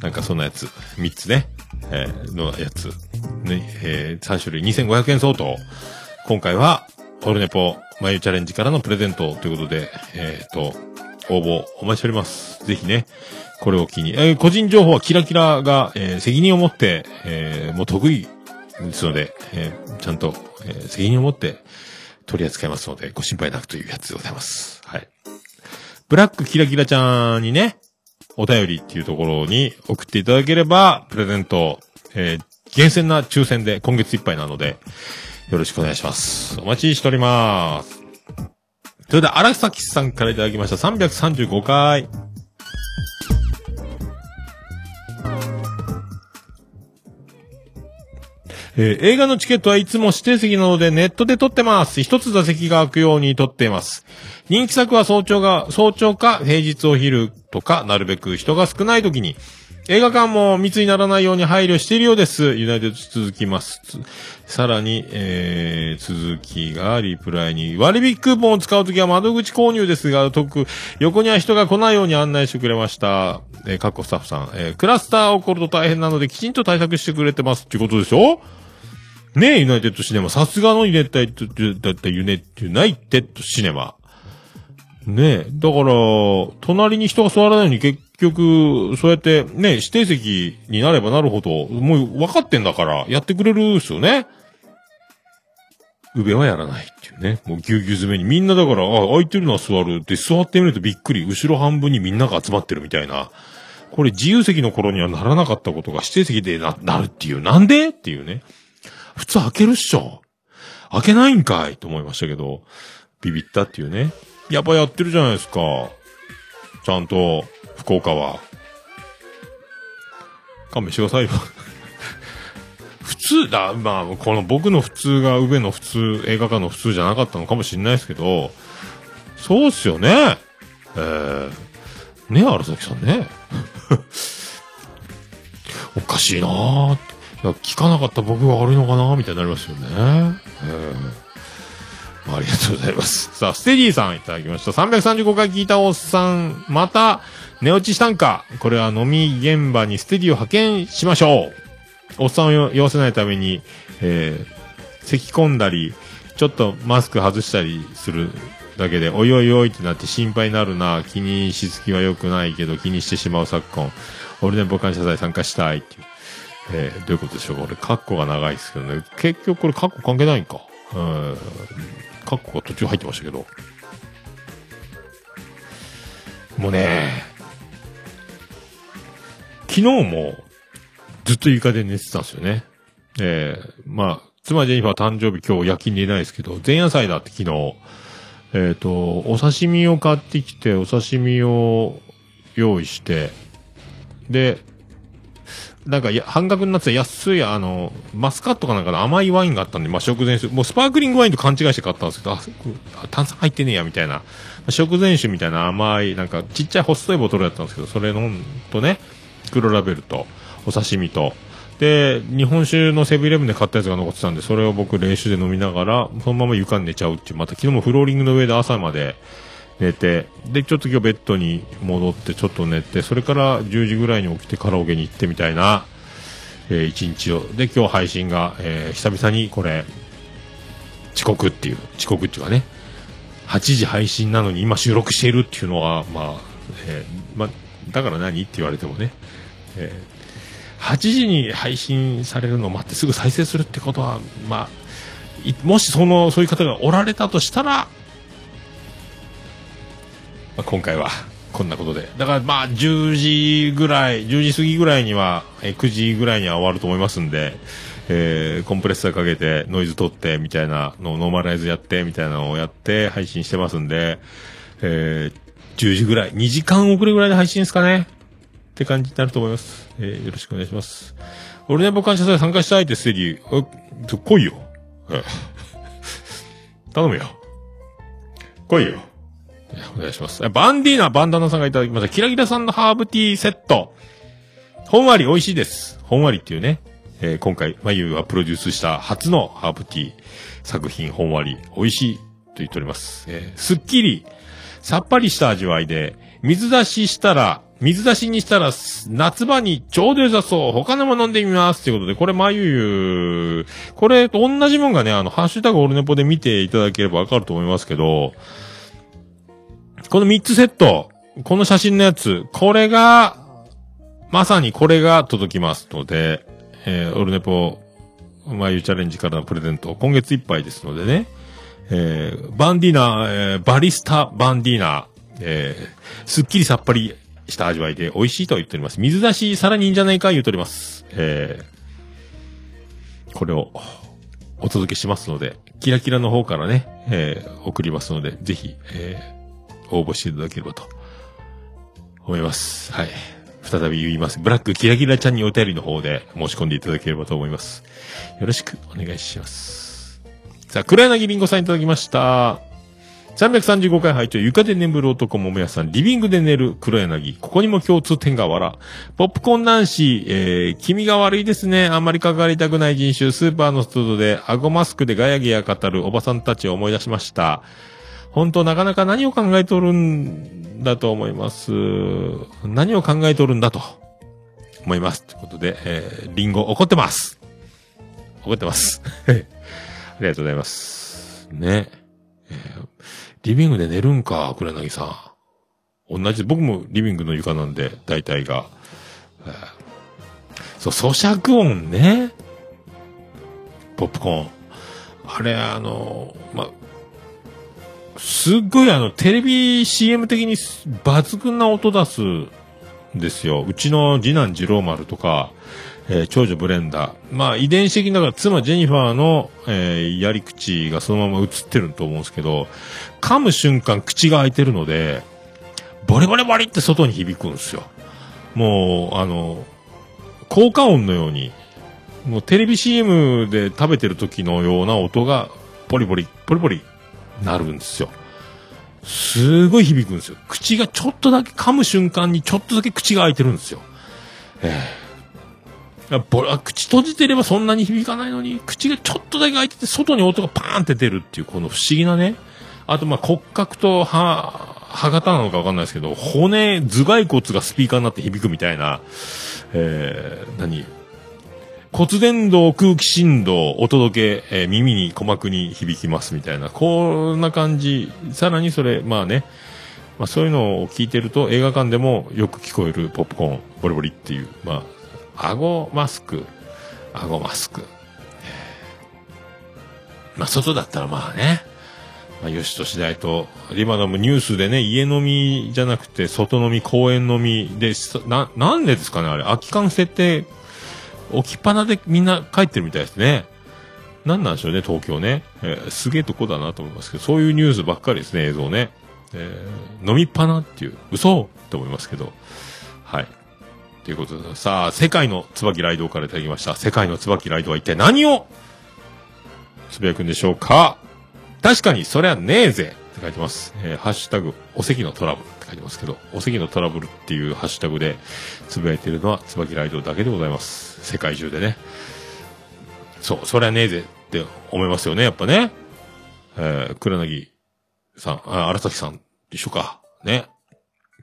なんかそんなやつ、3つね、えーのやつ、ね、えー3種類2500円相当。今回は、オルネポ、まゆチャレンジからのプレゼントということで、えっ、と、応募お待ちしております。ぜひね、これを機に。えー個人情報はキラキラが、えー責任を持って、えーもう得意ですので、えーちゃんと、えー責任を持って取り扱いますので、ご心配なくというやつでございます。はい。ブラックキラキラちゃんにね、お便りっていうところに送っていただければ、プレゼント、えー厳選な抽選で今月いっぱいなので、よろしくお願いします。お待ちしております。それでは、荒崎さんからいただきました335回。えー映画のチケットはいつも指定席なのでネットで取ってます。一つ座席が空くように取っています。人気作は早朝が、早朝か平日お昼とか、なるべく人が少ない時に、映画館も密にならないように配慮しているようです。ユナイテッド続きます。さらに、えー、続きがリプライに、割引クーポンを使うときは窓口購入ですが、特、横には人が来ないように案内してくれました。えー、かっこスタッフさん。えー、クラスター起こると大変なので、きちんと対策してくれてます。ってことでしょ？ねえ、ユナイテッドシネマ。さすがのユナイテッド、だったユネット、ユナイテッドシネマ。ねえ。だから、隣に人が座らないように結局、そうやってね、指定席になればなるほど、もう分かってんだから、やってくれるっすよね。上はやらないっていうね。もうぎゅうぎゅう詰めに。みんなだから、あ、空いてるのは座る。で、座ってみるとびっくり。後ろ半分にみんなが集まってるみたいな。これ自由席の頃にはならなかったことが指定席でな、なるっていう。なんでっていうね。普通開けるっしょ。開けないんかいと思いましたけど、ビビったっていうね。やっぱやってるじゃないですか。ちゃんと、福岡は。勘弁してくださいよ。[LAUGHS] 普通だ、まあ、この僕の普通が宇部の普通、映画館の普通じゃなかったのかもしれないですけど、そうっすよね。えー、ね荒崎さんね。[LAUGHS] おかしいなーって。いや聞かなかった僕が悪いのかなみたいになりますよね。えーありがとうございます。[LAUGHS] さあ、ステディさんいただきました。335回聞いたおっさん、また、寝落ちしたんかこれは飲み現場にステディを派遣しましょう。おっさんを酔わせないために、えー、咳込んだり、ちょっとマスク外したりするだけで、おいおいおいってなって心配になるな。気にしすぎは良くないけど、気にしてしまう昨今。俺ね、母感謝祭参加したいっていう。えー、どういうことでしょう？かこれ、カッコが長いですけどね。結局これカッコ関係ないんか。うん。カッコが途中入ってましたけど。もうね、昨日もずっと床で寝てたんですよね。えー、まあ、妻ジェニファー誕生日今日夜勤でいないですけど、前夜祭だって昨日、えっ、と、お刺身を買ってきて、お刺身を用意して、で、なんか、半額になってた安い、あの、マスカットかなんかの甘いワインがあったんで、まあ、食前酒、もうスパークリングワインと勘違いして買ったんですけど、あ、あ炭酸入ってねえや、みたいな。食前酒みたいな甘い、なんか、ちっちゃい細いボトルだったんですけど、それ飲んとね、黒ラベルと、お刺身と、で、日本酒のセブンイレブンで買ったやつが残ってたんで、それを僕練習で飲みながら、そのまま床に寝ちゃうっていう、また昨日もフローリングの上で朝まで寝て、で、ちょっと今日ベッドに戻ってちょっと寝て、それから10時ぐらいに起きてカラオケに行ってみたいな、えー一日を。で、今日配信が、えー久々にこれ、遅刻っていう、遅刻っていうかね、8時配信なのに今収録しているっていうのは、まあ、えーまあ、だから何？って言われてもね、え8時に配信されるのを待ってすぐ再生するってことは、まあ、もしその、そういう方がおられたとしたら、まあ、今回はこんなことで。だからまあ10時ぐらい、10時過ぎぐらいには、え9時ぐらいには終わると思いますんで、えーコンプレッサーかけてノイズ取ってみたいなのノーマライズやってみたいなのをやって配信してますんで、えー10時ぐらい、2時間遅れぐらいで配信ですかね。って感じになると思います。えーよろしくお願いします。俺ね、僕感謝祭参加したいってステディ、おちょ来いよ。頼むよ。来いよ。お願いします。バンディーナ、バンダナさんがいただきました。キラキラさんのハーブティーセット。ほんわり美味しいです。ほんわりっていうね。えー今回、まゆがプロデュースした初のハーブティー作品、ほんわり美味しいと言っております。えーすっきり、さっぱりした味わいで、水出ししたら、水出しにしたら、夏場にちょうど良さそう。他のも飲んでみます。ということで、これ、まゆゆ、これと、同じもんがね、あの、ハッシュタグオルネポで見ていただければわかると思いますけど、この3つセット、この写真のやつ、これが、まさにこれが届きますので、えーオルネポ、まゆチャレンジからのプレゼント、今月いっぱいですのでね、えーバンディーナ、えーバリスタバンディーナ、えーすっきりさっぱりした味わいで美味しいと言っております。水出しさらにいいんじゃないか言うとおります。えーこれをお届けしますので、キラキラの方からね、えー送りますので、ぜひ、えー応募していただければと思います。はい。再び言います。ブラックキラキラちゃんにお便りの方で申し込んでいただければと思います。よろしくお願いします。さあ、黒柳りんごさんいただきました。335回拝聴床で眠る男桃屋さん、リビングで寝る黒柳。ここにも共通点が笑。ポップコーン男子、えー、君が悪いですね。あんまり関わりたくない人種、スーパーの外で、顎マスクでガヤギヤ語るおばさんたちを思い出しました。本当なかなか何を考えとるんだと思います。何を考えとるんだと思います。ということで、えー、リンゴ怒ってます。怒ってます。ありがとうございます。ね。えーリビングで寝るんか、黒柳さん。同じ、僕もリビングの床なんで、大体が。えーそう、咀嚼音ね。ポップコーン。あれ、あの、ま、すっごいあの、テレビ CM 的に抜群な音出すんですよ。うちの次男次郎丸とか、えー長女ブレンダー。まあ、遺伝子的にだから妻ジェニファーの、えーやり口がそのまま映ってると思うんですけど、噛む瞬間口が開いてるので、ボリボリボリって外に響くんですよ。もう、あの、効果音のように、もうテレビ CM で食べてる時のような音が、ボリボリ、ボリボリ、なるんですよ。すごい響くんですよ。口がちょっとだけ噛む瞬間にちょっとだけ口が開いてるんですよ。ええあぼあ口閉じてればそんなに響かないのに、口がちょっとだけ開いてて、外に音がパーンって出るっていう、この不思議なね。あと、ま、骨格と歯、歯型なのかわかんないですけど、骨、頭蓋骨がスピーカーになって響くみたいな、えー、何？骨伝導、空気振動、お届け、えー耳に、鼓膜に響きますみたいな、こんな感じ。さらにそれ、まあね、まあそういうのを聞いてると映画館でもよく聞こえるポップコーン、ボリボリっていう、まあ、顎マスク、顎マスク。まあ外だったらまあね、まあ、よしとしないと、今のもニュースでね、家飲みじゃなくて、外飲み、公園飲みで、な、なんでですかね、あれ、空き缶設定、置きっぱなでみんな帰ってるみたいですね。なんなんでしょうね、東京ね。えーすげえとこだなと思いますけど、そういうニュースばっかりですね、映像ね。えー飲みっぱなっていう、嘘って思いますけど。はい。ということで、さあ、世界の椿ライドからいただきました。世界の椿ライドは一体何をつぶやくんでしょうか確かに、そりゃねえぜって書いてます。えーハッシュタグ、お席のトラブルって書いてますけど、お席のトラブルっていうハッシュタグでつぶやいてるのは椿ライドだけでございます。世界中でね。そう、そりゃねえぜって思いますよね、やっぱね。えー、倉柳さん、あ、荒崎さん、一緒か。ね。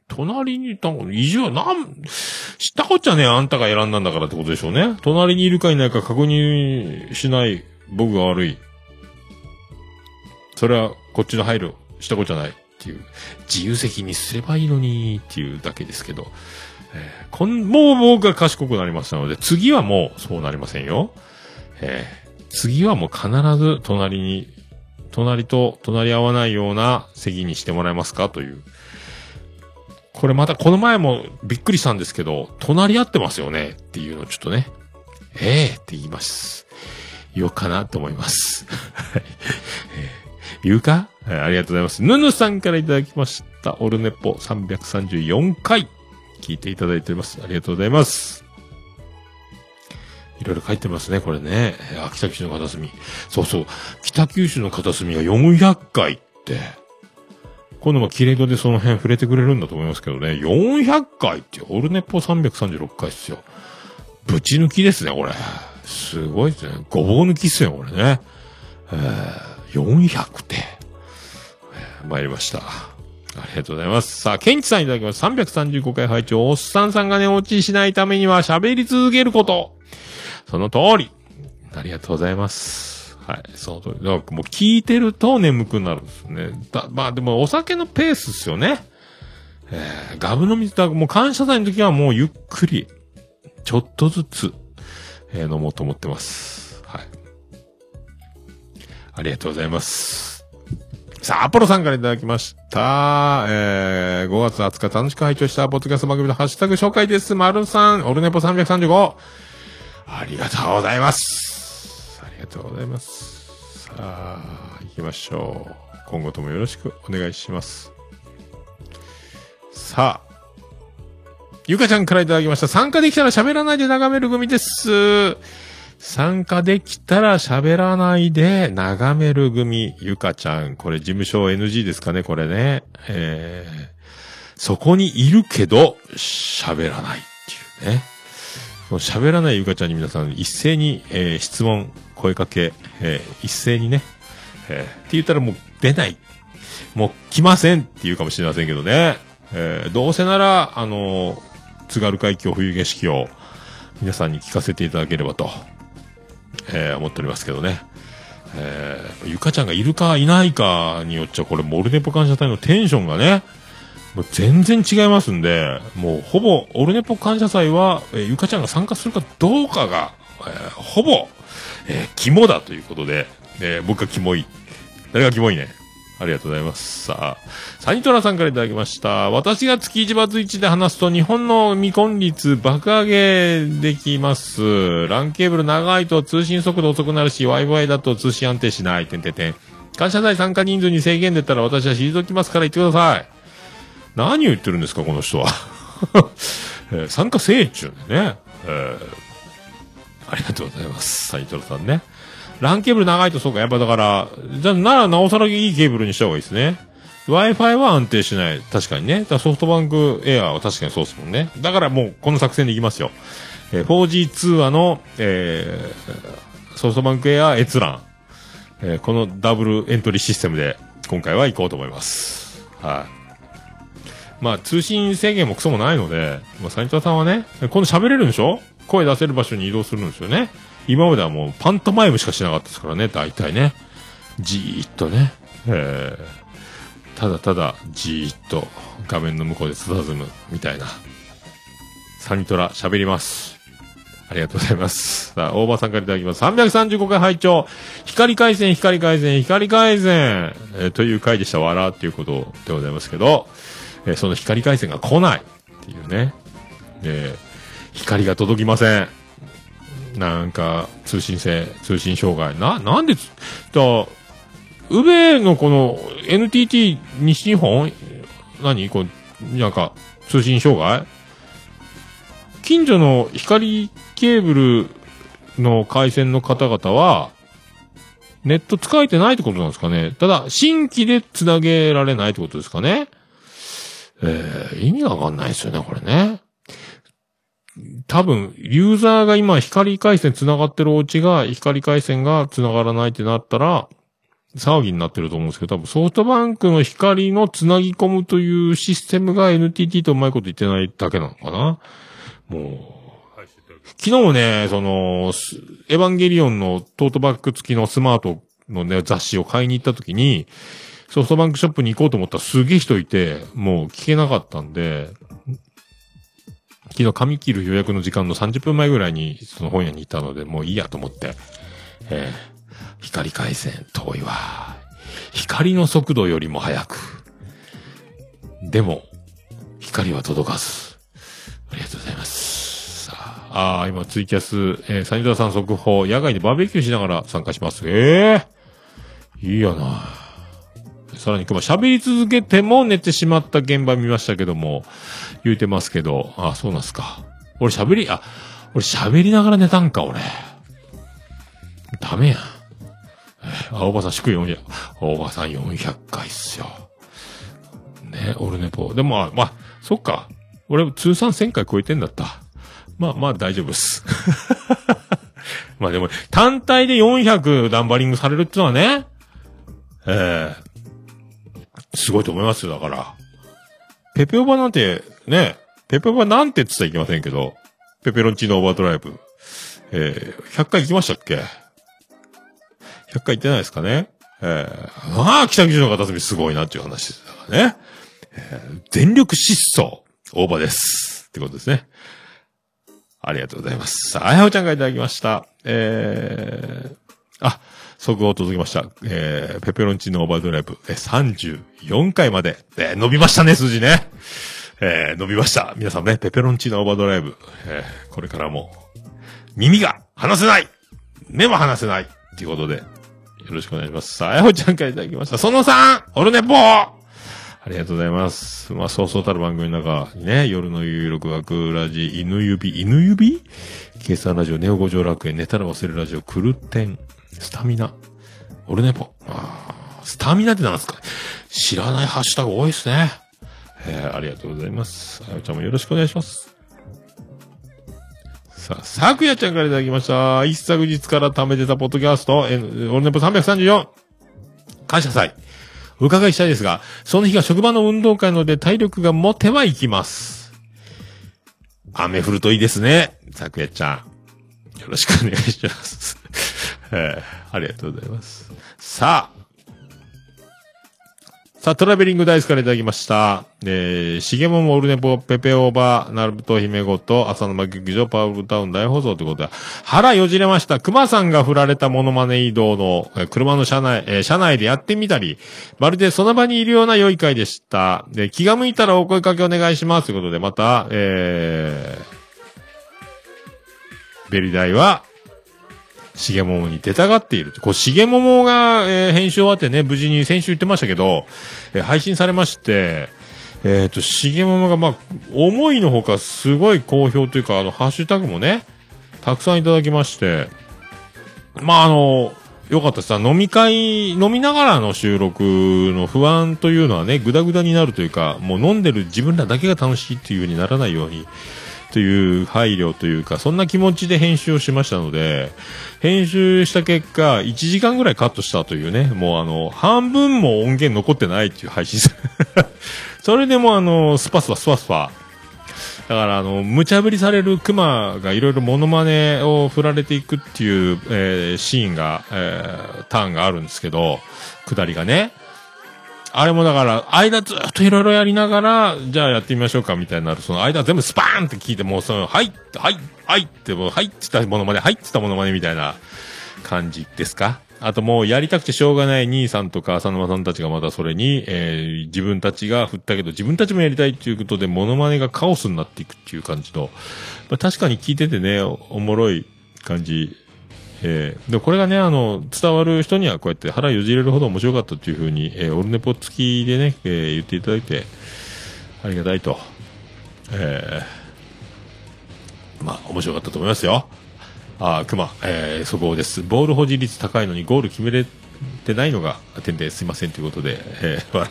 隣にいたの、異常、なん、知ったこっちゃねえ、あんたが選んだんだからってことでしょうね。隣にいるかいないか確認しない僕が悪い。それは、こっちの配慮、したこっちゃないっていう。自由席にすればいいのにっていうだけですけど。えーこん、もう僕が賢くなりましたので、次はもうそうなりませんよ。えー次はもう必ず隣に、隣と隣り合わないような席にしてもらえますかという。これまたこの前もびっくりしたんですけど、隣り合ってますよねっていうのをちょっとね、ええって言います。言おうかなと思います。は [LAUGHS] い言うか、はいありがとうございます。ぬぬさんからいただきました。オルネポ334回。聞いていただいております。ありがとうございます。いろいろ書いてますね、これね。あ北九州の片隅。そうそう。北九州の片隅が400回って。今度もキレイドでその辺触れてくれるんだと思いますけどね。400回って、オルネポ336回っすよ。ぶち抜きですね、これ。すごいですね。ごぼう抜きっすよ、これね。えー、400って。え参りました。ありがとうございます。さあ、ケンチさんいただきます。335回拝聴おっさんさんが寝落ちしないためには喋り続けること。その通り。ありがとうございます。はい、その通り。だからもう聞いてると眠くなるんですね。だまあでもお酒のペースですよね。えー、ガブ飲みだもう感謝祭の時はもうゆっくり、ちょっとずつ、えー飲もうと思ってます。はい。ありがとうございます。さあ、アポロさんからいただきました。えー、5月20日楽しく拝聴したポッドキャスト番組のハッシュタグ紹介です。丸さん、オルネポ335。ありがとうございます。ありがとうございます。さあ、行きましょう。今後ともよろしくお願いします。さあ、ゆかちゃんからいただきました。参加できたら喋らないで眺める組です。参加できたら喋らないで眺める組。ゆかちゃん。これ事務所 NG ですかねこれね。えー、そこにいるけど、喋らないっていうね。喋らないゆかちゃんに皆さん一斉に、えー質問、声かけ、えー一斉にね、えーって言ったらもう出ない。もう来ませんって言うかもしれませんけどね。えーどうせなら、あのー津軽海峡冬景色を皆さんに聞かせていただければと、えー思っておりますけどね。えーゆかちゃんがいるかいないかによっちゃ、これモルネポ感謝祭のテンションがね、もう全然違いますんで、もうほぼ、オルネポ感謝祭は、えーゆかちゃんが参加するかどうかが、えーほぼ、えー肝だということで、えー僕が肝い。誰がキモいね？ありがとうございます。さあ、サニトラさんからいただきました。私が月1バツ1で話すと日本の未婚率爆上げできます。LAN ケーブル長いと通信速度遅くなるし、Wi-Fi だと通信安定しない。てんてんてん。感謝祭参加人数に制限出たら私は退きますから言ってください。何を言ってるんですか、この人は。[LAUGHS] え参加せえっちゅうね。えーありがとうございます。サイトラさんね。ランケーブル長いとそうか、やっぱだから、じゃならなおさらいいケーブルにした方がいいですね。Wi-Fi は安定しない。確かにね。ソフトバンクエアは確かにそうですもんね。だからもうこの作戦でいきますよ。えー 4G 通話の、えーソフトバンクエア閲覧。えーこのダブルエントリーシステムで今回は行こうと思います。はい。まあ、通信制限もクソもないので、まあ、サニタさんはね、今度喋れるんでしょ？声出せる場所に移動するんですよね。今まではもうパントマイムしかしなかったですからね、大体ね。じーっとね。えー、ただただ、じーっと画面の向こうで佇む、みたいな。サニトラ喋ります。ありがとうございます。さあ、大場さんからいただきます。335回拝聴光回線、光回線、光回線、えーという回でした。わらっていうことでございますけど、えーその光回線が来ないっていうね。で、光が届きません。なんか、通信制、通信障害。な、なんでつ、だ、宇部のこの NTT 西日本？何？こう、なんか、通信障害？近所の光ケーブルの回線の方々は、ネット使えてないってことなんですかね？ただ、新規で繋げられないってことですかね？えー、意味がわかんないですよね、これね。多分、ユーザーが今光回線繋がってるお家が光回線が繋がらないってなったら、騒ぎになってると思うんですけど、多分ソフトバンクの光の繋ぎ込むというシステムが NTT とうまいこと言ってないだけなのかな。もう、昨日もね、その、エヴァンゲリオンのトートバッグ付きのスマートのね、雑誌を買いに行った時に、ソフトバンクショップに行こうと思ったらすげえ人いて、もう聞けなかったんで、昨日髪切る予約の時間の30分前ぐらいにその本屋に行ったので、もういいやと思って、えー光回線遠いわ。光の速度よりも速く。でも、光は届かず。ありがとうございます。さあ、あ、今ツイキャス、えー、サニダさん速報、野外でバーベキューしながら参加します。ええいいやな。さらに今喋り続けても寝てしまった現場見ましたけども、言うてますけど、あ、そうなんすか。俺喋り、あ、俺喋りながら寝たんか、俺。ダメやん。青葉さん祝400、青葉さん400回っすよ。ね、オルネポ。でも、まあ、まあ、そっか。俺通算1000回超えてんだった。まあまあ大丈夫っす。[LAUGHS] まあでも、単体で400ダンバリングされるってのはね、ええすごいと思いますよ、だから。ペペオバなんて、ね、ペペオバなんてって言ったらいけませんけど、ペペロンチーノオーバードライブ。えー、100回行きましたっけ ?100 回行ってないですかね？えー、ああ、北九州の片隅すごいなっていう話ですからね。えー全力疾走、オーバーです。ってことですね。ありがとうございます。さあ、あやほちゃんがいただきました。えー、あ、速報届きました。えー、ペペロンチーノオーバードライブ、えー、34回まで、えー伸びましたね、数字ね。えー、伸びました。皆さんね、ペペロンチーノオーバードライブ、えー、これからも、耳が離せない目も離せないっていうことで、よろしくお願いします。さあ、やほちゃんからいただきました。その3、オルネポーありがとうございます。まあ、そうそうたる番組の中ね、夜の有力学ラジ、犬指、犬指？計算ラジオ、ネオ五条楽園、寝たら忘れるラジオ、クルテン、スタミナ、オルネポ。あスタミナってなんですか？知らないハッシュタグ多いですね。えー、ありがとうございます。あやちゃんもよろしくお願いします。さあ、さくやちゃんからいただきました。一昨日から貯めてたポッドキャスト、えーオルネポ334。感謝祭。お伺いしたいですが、その日が職場の運動会ので体力が持てば行きます。雨降るといいですね。さくやちゃん。よろしくお願いします。えーありがとうございます。さあ。さあ、トラベリングダイスからいただきました。えー、しげももオルネポ、ペペオーバー、ナルト姫ごと、浅沼劇場、パウルタウン大放送ということで、腹よじれました。熊さんが振られたモノマネ移動の、えー車の車内、えー車内でやってみたり、まるでその場にいるような良い回でした。で、気が向いたらお声かけお願いします。ということで、また、えー、ベリダイは、しげももに出たがっている。こう、しげももが、えー編集終わってね、無事に先週言ってましたけど、えー配信されまして、えっ、と、しげももが、まあ、思いのほかすごい好評というか、あの、ハッシュタグもね、たくさんいただきまして、まあ、あの、よかったです。飲み会、飲みながらの収録の不安というのはね、ぐだぐだになるというか、もう飲んでる自分らだけが楽しいっていう風にならないように、という配慮というか、そんな気持ちで編集をしましたので、編集した結果、1時間ぐらいカットしたというね、もうあの、半分も音源残ってないっていう配信 [LAUGHS] それでもあの、スパスパスパスパ。だからあの、無茶ぶりされるクマがいろいろモノマネを振られていくっていう、えーシーンが、えーターンがあるんですけど、下りがね。あれもだから、間ずっといろいろやりながら、じゃあやってみましょうかみたいになる。その間全部スパーンって聞いて、もうその、はい、はい、はいって、もう、はいって言ったものまね、はいって言ったものまねみたいな感じですか？あともうやりたくてしょうがない兄さんとか浅沼さんたちがまたそれに、えー自分たちが振ったけど自分たちもやりたいっていうことでモノマネがカオスになっていくっていう感じの、まあ、確かに聞いててね、おもろい感じ。えーで、これがね、あの、伝わる人にはこうやって腹よじれるほど面白かったっていうふうに、えーオルネポ付きでね、えー言っていただいて、ありがたいと。えーまあ、面白かったと思いますよ。あー、熊、えー、そこです。ボール保持率高いのにゴール決めれてないのが点ですいませんということで、えー、笑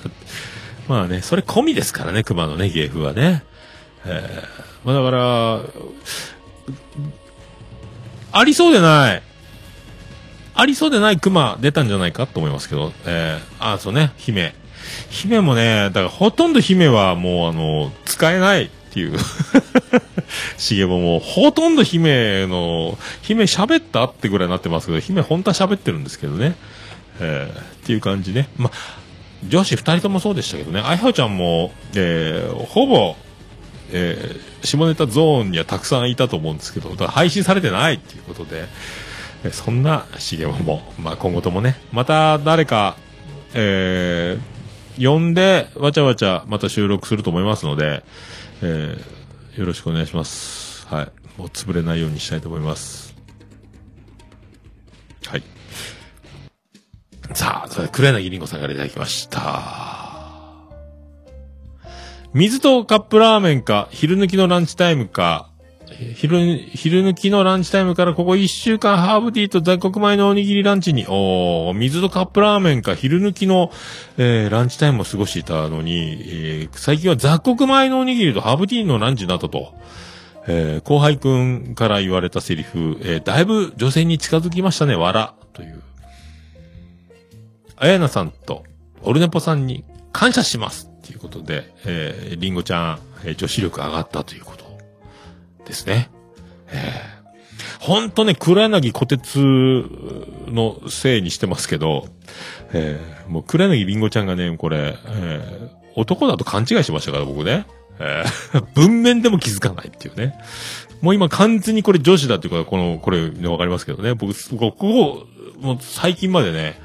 まあね、それ込みですからね、熊のね、芸風はね。えー、まあだから、ありそうでない。ありそうでない熊出たんじゃないかと思いますけど、えー、あ、そうね、姫。姫もね、だからほとんど姫はもうあの、使えないっていう。[LAUGHS] しげももうほとんど姫の、姫喋ったってぐらいになってますけど、姫本当は喋ってるんですけどね。えー、っていう感じね。ま、女子二人ともそうでしたけどね、あいはちゃんも、えー、ほぼ、えー、下ネタゾーンにはたくさんいたと思うんですけど、だから配信されてないっていうことで、そんなしげも、まあ、今後ともね、また誰か、えー、呼んで、わちゃわちゃまた収録すると思いますので、えー、よろしくお願いします。はい。もう潰れないようにしたいと思います。はい。さあ、それ、黒柳りんごさんからいただきました。水とカップラーメンか、昼抜きのランチタイムか、昼、昼抜きのランチタイムからここ一週間ハーブティーと雑穀米のおにぎりランチに、おー水とカップラーメンか、昼抜きの、えーランチタイムを過ごしていたのに、えー最近は雑穀米のおにぎりとハーブティーのランチなったと。えー後輩くんから言われたセリフ、えーだいぶ女性に近づきましたね、わら、という。あやなさんと、オルネポさんに感謝します。っていうことで、えー、りんごちゃん、えー女子力上がったということですね。えー、ほんとね、黒柳小鉄のせいにしてますけど、えー、もう黒柳りんごちゃんがね、これ、えー、男だと勘違いしましたから、僕ね。えー、[LAUGHS] 文面でも気づかないっていうね。もう今完全にこれ女子だっていうか、この、これ、わかりますけどね。僕、ここ、もう最近までね、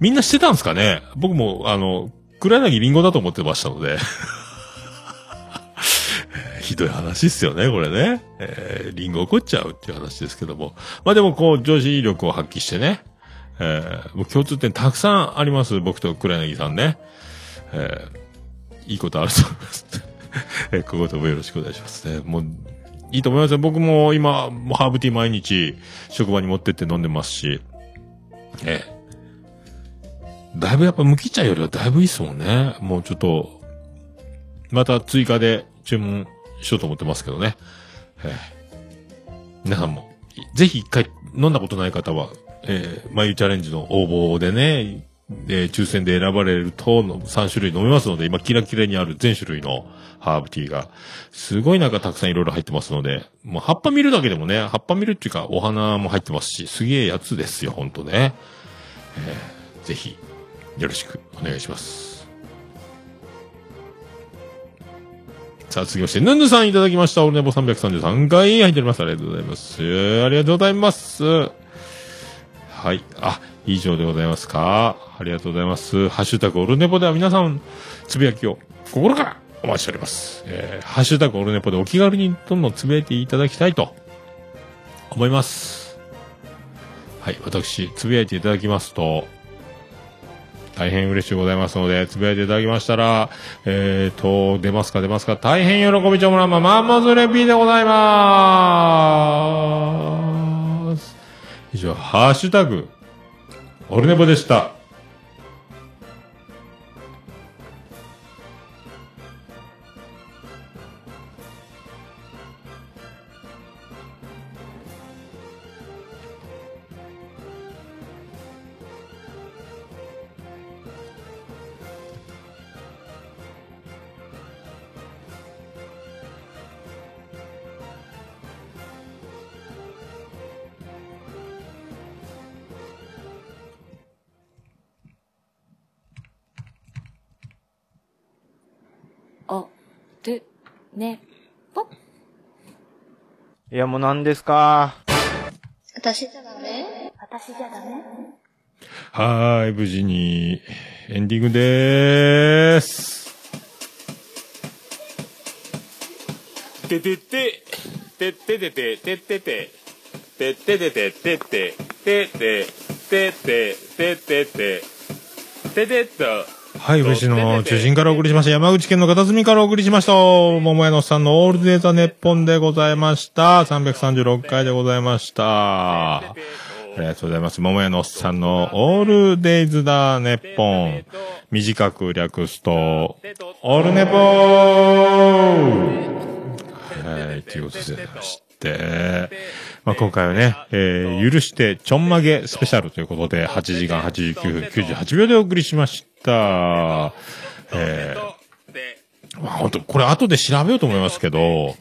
みんな知ってたんですかね僕も、あの、黒柳りんごだと思ってましたので。ひどい話っすよね、これね。えー、リンゴ怒っちゃうっていう話ですけども。まあでもこう、女子力を発揮してね。えー、もう共通点たくさんあります、僕と黒柳さんね。えー、いいことあると思います。[LAUGHS] えー、今後ともよろしくお願いしますね。もう、いいと思いますよ。僕も今、もうハーブティー毎日、職場に持ってって飲んでますし。えー、だいぶやっぱ無機茶よりはだいぶいいっすもんね。もうちょっと、また追加で注文しようと思ってますけどね。えー皆さんも、ぜひ一回飲んだことない方は、えー、眉チャレンジの応募でね、え抽選で選ばれるとの3種類飲めますので、今キラキラにある全種類のハーブティーが、すごいなんかたくさんいろいろ入ってますので、もう葉っぱ見るだけでもね、葉っぱ見るっていうかお花も入ってますし、すげえやつですよ、ほんとね。えーぜひ、よろしくお願いします。さあ、続きまして、ヌンヌさんいただきました。オルネポ333回入っております。ありがとうございます。ありがとうございます。はい。あ、以上でございますか。ありがとうございます。ハッシュタグオルネポでは皆さん、つぶやきを心からお待ちしております。えー、ハッシュタグオルネポでお気軽にどんどんつぶやいていただきたいと思います。はい。私、つぶやいていただきますと、大変嬉しいございますので、つぶやいていただきましたら、えーと、出ますか出ますか大変喜びちょもらま、マンモズレピーでございまーす。以上、ハッシュタグ、オルネボでした。る、ね、ぽ。いや、もう何ですか？私じゃダメ？私じゃダメ？はーい、無事に、エンディングでーす。ててて、てっててて、てって。て、てっててて、てって、てって、てって、てってて、ててっと、はい、武の中心からお送りしました。山口県の片隅からお送りしました。桃屋のおっさんのオールデータネッポンでございました。336回でございました。ありがとうございます。桃屋のおっさんのオールデイズだネッポン。短く略すと、オールネポーはい、ということでございまして、まあ、今回はね、えー、許してちょんまげスペシャルということで、8時間89分98秒でお送りしました。えー、まあ、本当これ後で調べようと思いますけど、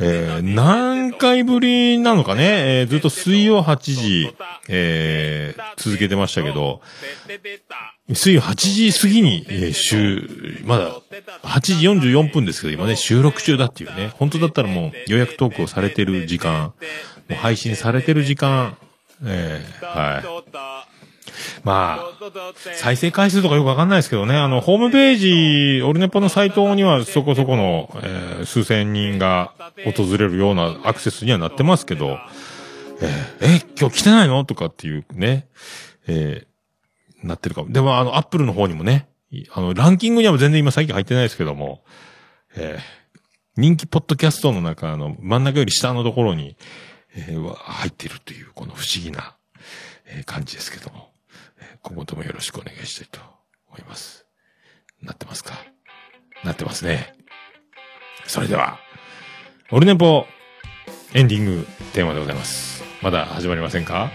えー、何回ぶりなのかね、えー、ずっと水曜8時、えー、続けてましたけど、水曜8時過ぎに、えー、週、まだ、8時44分ですけど、今ね、収録中だっていうね、本当だったらもう予約トークをされてる時間、もう配信されてる時間、えー、はい。まあ、再生回数とかよくわかんないですけどね、あの、ホームページ、オルネポのサイトにはそこそこの、えー、数千人が訪れるようなアクセスにはなってますけど、えー、え、今日来てないの？とかっていうね、えー、なってるかも。でも、あの、アップルの方にもね、あの、ランキングには全然今最近入ってないですけども、えー、人気ポッドキャストの中、の、真ん中より下のところに、えー、入ってるという、この不思議な、えー、感じですけども。今後ともよろしくお願いしたいと思います。なってますか？なってますね。それでは、オルネポエンディングテーマでございます。まだ始まりませんか？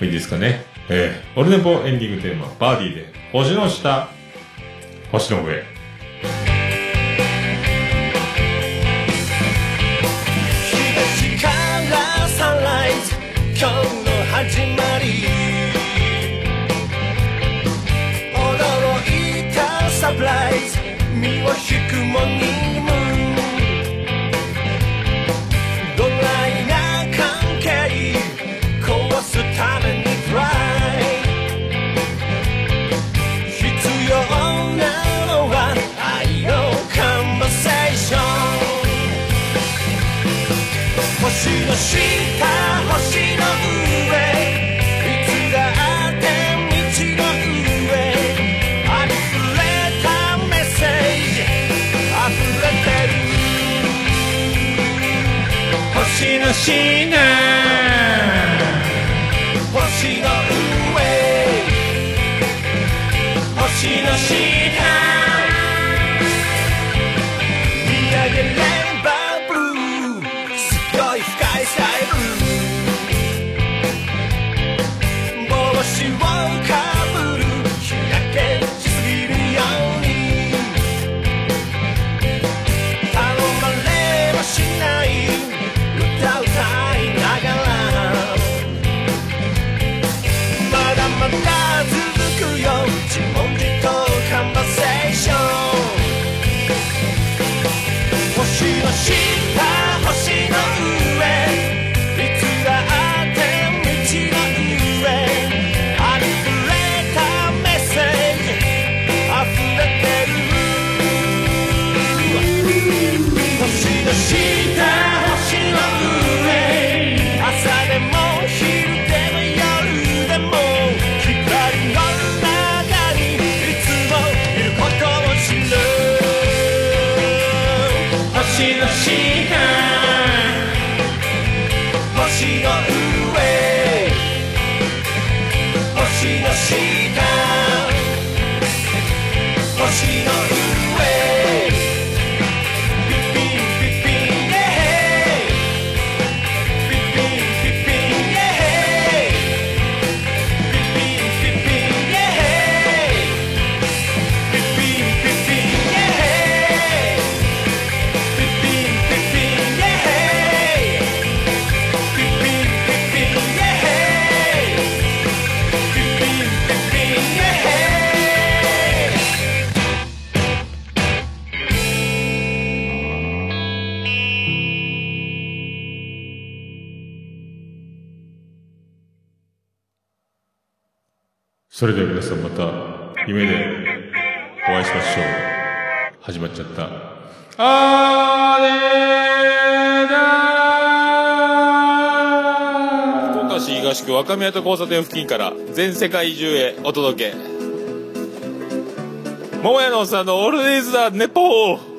いいですかね？えー、オルネポエンディングテーマ、バーディーで、星の下、星の上。今日の始まり身は引くもの星の下星の上。星の下それでは皆さんまた夢でお会いしましょう。始まっちゃった。あーねーだー福岡市東区若宮と交差点付近から全世界中へお届け桃屋のおっさんのオールディーズだ、ネポー